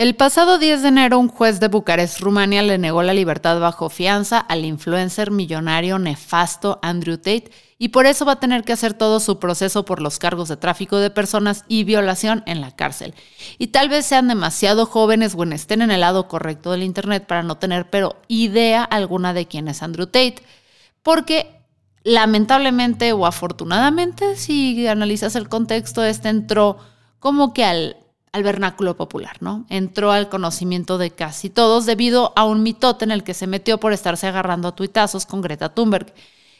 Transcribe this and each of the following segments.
El pasado 10 de enero, un juez de Bucarest, Rumania, le negó la libertad bajo fianza al influencer millonario nefasto Andrew Tate y por eso va a tener que hacer todo su proceso por los cargos de tráfico de personas y violación en la cárcel. Y tal vez sean demasiado jóvenes o estén en el lado correcto del Internet para no tener pero idea alguna de quién es Andrew Tate, porque lamentablemente o afortunadamente, si analizas el contexto, este entró como que al al vernáculo popular, ¿no? Entró al conocimiento de casi todos debido a un mitote en el que se metió por estarse agarrando a tuitazos con Greta Thunberg.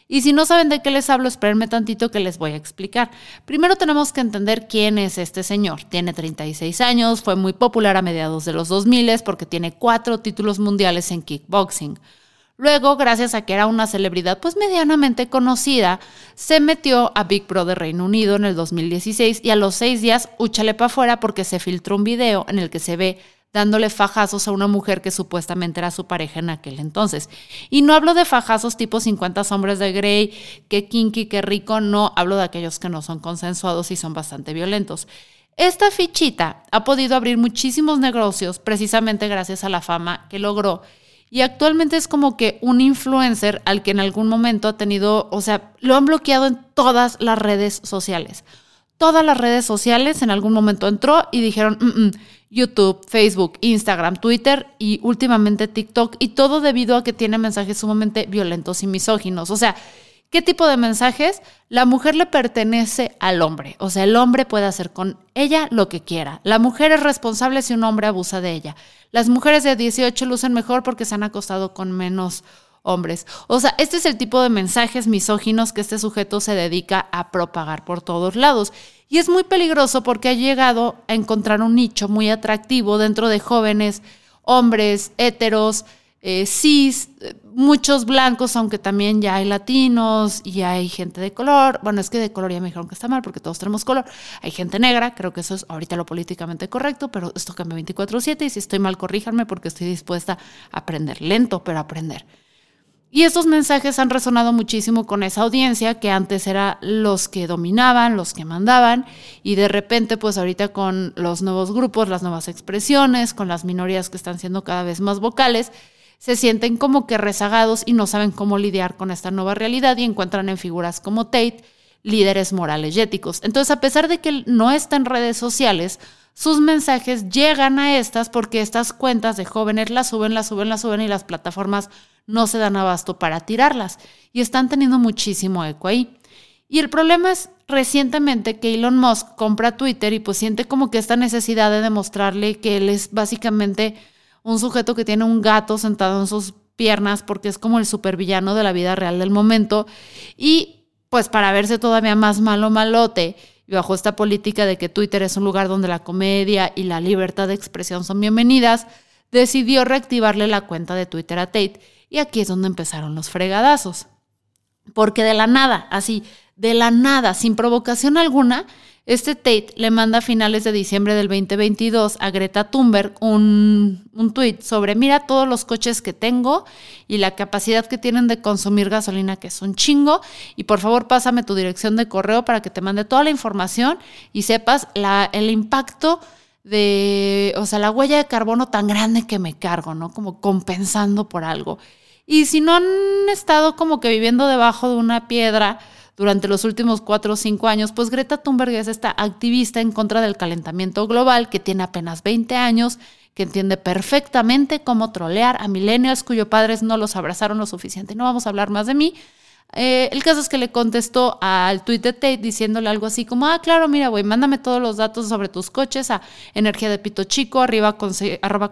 Y si no saben de qué les hablo, espérenme tantito que les voy a explicar. Primero tenemos que entender quién es este señor. Tiene 36 años, fue muy popular a mediados de los 2000 porque tiene cuatro títulos mundiales en kickboxing. Luego, gracias a que era una celebridad pues medianamente conocida, se metió a Big Brother Reino Unido en el 2016 y a los seis días, úchale para afuera porque se filtró un video en el que se ve dándole fajazos a una mujer que supuestamente era su pareja en aquel entonces. Y no hablo de fajazos tipo 50 hombres de Grey, que kinky, que rico, no, hablo de aquellos que no son consensuados y son bastante violentos. Esta fichita ha podido abrir muchísimos negocios precisamente gracias a la fama que logró y actualmente es como que un influencer al que en algún momento ha tenido, o sea, lo han bloqueado en todas las redes sociales. Todas las redes sociales en algún momento entró y dijeron, mm, mm, YouTube, Facebook, Instagram, Twitter y últimamente TikTok. Y todo debido a que tiene mensajes sumamente violentos y misóginos. O sea, ¿Qué tipo de mensajes? La mujer le pertenece al hombre, o sea, el hombre puede hacer con ella lo que quiera. La mujer es responsable si un hombre abusa de ella. Las mujeres de 18 lucen mejor porque se han acostado con menos hombres. O sea, este es el tipo de mensajes misóginos que este sujeto se dedica a propagar por todos lados. Y es muy peligroso porque ha llegado a encontrar un nicho muy atractivo dentro de jóvenes, hombres, heteros, eh, cis, muchos blancos, aunque también ya hay latinos y hay gente de color. Bueno, es que de color ya me dijeron que está mal porque todos tenemos color. Hay gente negra, creo que eso es ahorita lo políticamente correcto, pero esto cambia 24/7 y si estoy mal, corríjanme porque estoy dispuesta a aprender, lento, pero aprender. Y estos mensajes han resonado muchísimo con esa audiencia que antes era los que dominaban, los que mandaban, y de repente pues ahorita con los nuevos grupos, las nuevas expresiones, con las minorías que están siendo cada vez más vocales, se sienten como que rezagados y no saben cómo lidiar con esta nueva realidad y encuentran en figuras como Tate líderes morales y éticos. Entonces, a pesar de que no está en redes sociales, sus mensajes llegan a estas porque estas cuentas de jóvenes las suben, las suben, las suben y las plataformas no se dan abasto para tirarlas y están teniendo muchísimo eco ahí. Y el problema es recientemente que Elon Musk compra Twitter y pues siente como que esta necesidad de demostrarle que él es básicamente un sujeto que tiene un gato sentado en sus piernas porque es como el supervillano de la vida real del momento y pues para verse todavía más malo malote y bajo esta política de que Twitter es un lugar donde la comedia y la libertad de expresión son bienvenidas, decidió reactivarle la cuenta de Twitter a Tate y aquí es donde empezaron los fregadazos. Porque de la nada, así, de la nada, sin provocación alguna, este Tate le manda a finales de diciembre del 2022 a Greta Thunberg un, un tuit sobre mira todos los coches que tengo y la capacidad que tienen de consumir gasolina, que es un chingo, y por favor pásame tu dirección de correo para que te mande toda la información y sepas la, el impacto de, o sea, la huella de carbono tan grande que me cargo, ¿no? Como compensando por algo. Y si no han estado como que viviendo debajo de una piedra, durante los últimos cuatro o cinco años, pues Greta Thunberg es esta activista en contra del calentamiento global que tiene apenas 20 años, que entiende perfectamente cómo trolear a millennials cuyos padres no los abrazaron lo suficiente. No vamos a hablar más de mí. Eh, el caso es que le contestó al tweet de Tate diciéndole algo así como, ah, claro, mira, güey, mándame todos los datos sobre tus coches a energía de pito chico, arriba arroba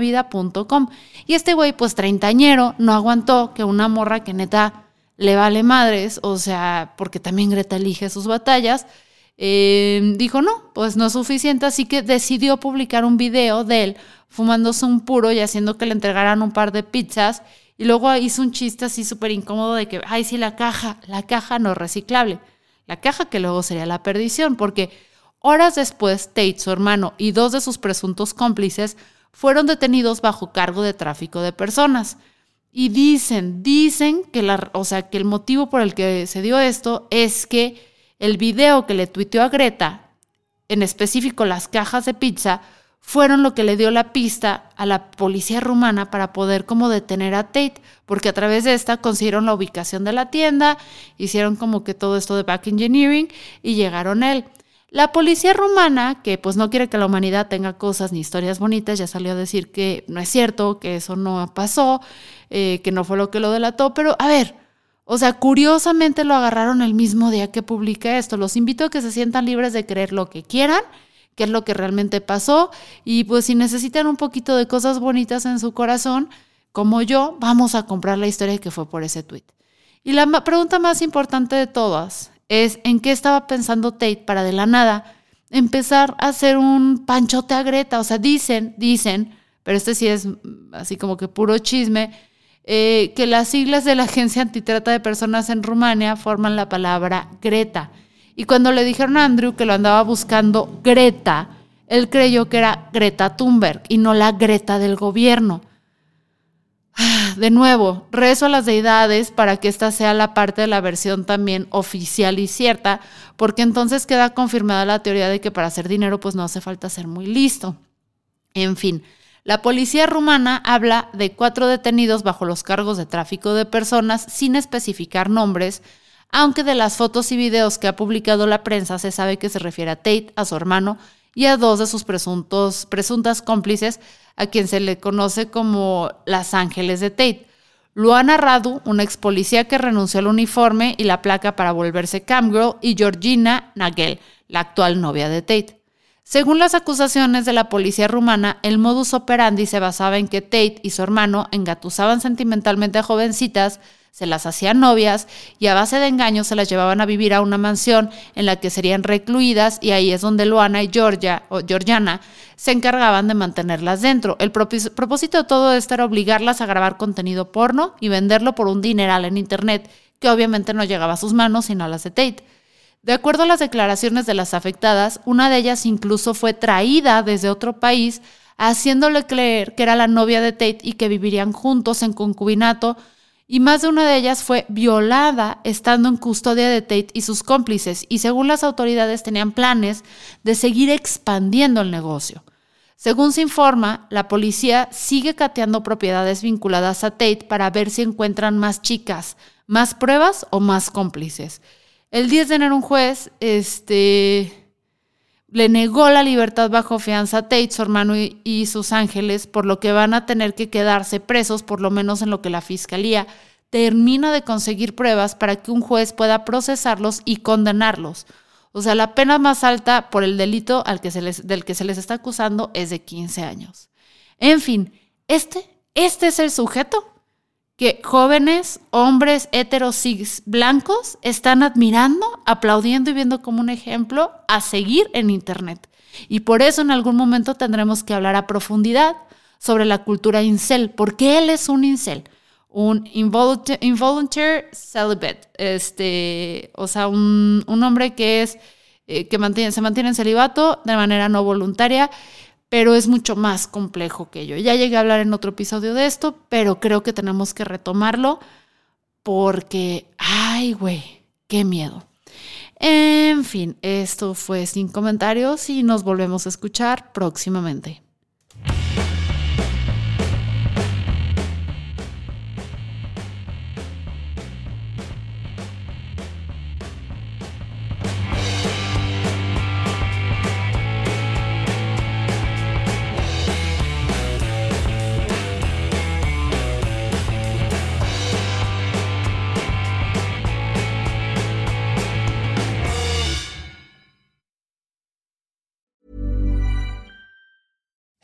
vida.com. Y este güey, pues treintañero, no aguantó que una morra que neta le vale madres, o sea, porque también Greta elige sus batallas, eh, dijo no, pues no es suficiente, así que decidió publicar un video de él fumándose un puro y haciendo que le entregaran un par de pizzas y luego hizo un chiste así súper incómodo de que, ay, sí, la caja, la caja no reciclable. La caja que luego sería la perdición, porque horas después Tate, su hermano y dos de sus presuntos cómplices fueron detenidos bajo cargo de tráfico de personas. Y dicen, dicen que, la, o sea, que el motivo por el que se dio esto es que el video que le tuiteó a Greta, en específico las cajas de pizza, fueron lo que le dio la pista a la policía rumana para poder como detener a Tate, porque a través de esta consiguieron la ubicación de la tienda, hicieron como que todo esto de back engineering y llegaron a él. La policía rumana, que pues no quiere que la humanidad tenga cosas ni historias bonitas, ya salió a decir que no es cierto, que eso no pasó, eh, que no fue lo que lo delató, pero a ver, o sea, curiosamente lo agarraron el mismo día que publica esto. Los invito a que se sientan libres de creer lo que quieran qué es lo que realmente pasó. Y pues si necesitan un poquito de cosas bonitas en su corazón, como yo, vamos a comprar la historia que fue por ese tweet. Y la pregunta más importante de todas es en qué estaba pensando Tate para de la nada empezar a hacer un panchote a Greta. O sea, dicen, dicen, pero este sí es así como que puro chisme, eh, que las siglas de la Agencia Antitrata de Personas en Rumania forman la palabra Greta. Y cuando le dijeron a Andrew que lo andaba buscando Greta, él creyó que era Greta Thunberg y no la Greta del gobierno. De nuevo, rezo a las deidades para que esta sea la parte de la versión también oficial y cierta, porque entonces queda confirmada la teoría de que para hacer dinero pues no hace falta ser muy listo. En fin, la policía rumana habla de cuatro detenidos bajo los cargos de tráfico de personas sin especificar nombres, aunque de las fotos y videos que ha publicado la prensa se sabe que se refiere a Tate, a su hermano y a dos de sus presuntos, presuntas cómplices, a quien se le conoce como las ángeles de Tate. Luana Radu, una ex policía que renunció al uniforme y la placa para volverse camgirl, y Georgina Nagel, la actual novia de Tate. Según las acusaciones de la policía rumana, el modus operandi se basaba en que Tate y su hermano engatusaban sentimentalmente a jovencitas se las hacían novias y a base de engaños se las llevaban a vivir a una mansión en la que serían recluidas y ahí es donde Luana y Georgia o Georgiana se encargaban de mantenerlas dentro. El propósito de todo esto era obligarlas a grabar contenido porno y venderlo por un dineral en internet, que obviamente no llegaba a sus manos sino a las de Tate. De acuerdo a las declaraciones de las afectadas, una de ellas incluso fue traída desde otro país, haciéndole creer que era la novia de Tate y que vivirían juntos en concubinato y más de una de ellas fue violada estando en custodia de Tate y sus cómplices, y según las autoridades tenían planes de seguir expandiendo el negocio. Según se informa, la policía sigue cateando propiedades vinculadas a Tate para ver si encuentran más chicas, más pruebas o más cómplices. El 10 de enero un juez este, le negó la libertad bajo fianza a Tate, su hermano y, sus ángeles, por lo que van a tener que quedarse presos, por lo menos en lo que la fiscalía termina de conseguir pruebas para que un juez pueda procesarlos y condenarlos. O sea, la pena más alta por el delito al que se les, del que se les está acusando es de 15 años. En fin, este, este es el sujeto que jóvenes, hombres heteros blancos están admirando, aplaudiendo y viendo como un ejemplo a seguir en Internet. Y por eso en algún momento tendremos que hablar a profundidad sobre la cultura incel, porque él es un incel, un involuntary, celibate, este, o sea, un, hombre que es eh, que mantiene, se mantiene en celibato de manera no voluntaria pero es mucho más complejo que yo. Ya llegué a hablar en otro episodio de esto, pero creo que tenemos que retomarlo porque, ay, güey, qué miedo. En fin, esto fue sin comentarios y nos volvemos a escuchar próximamente.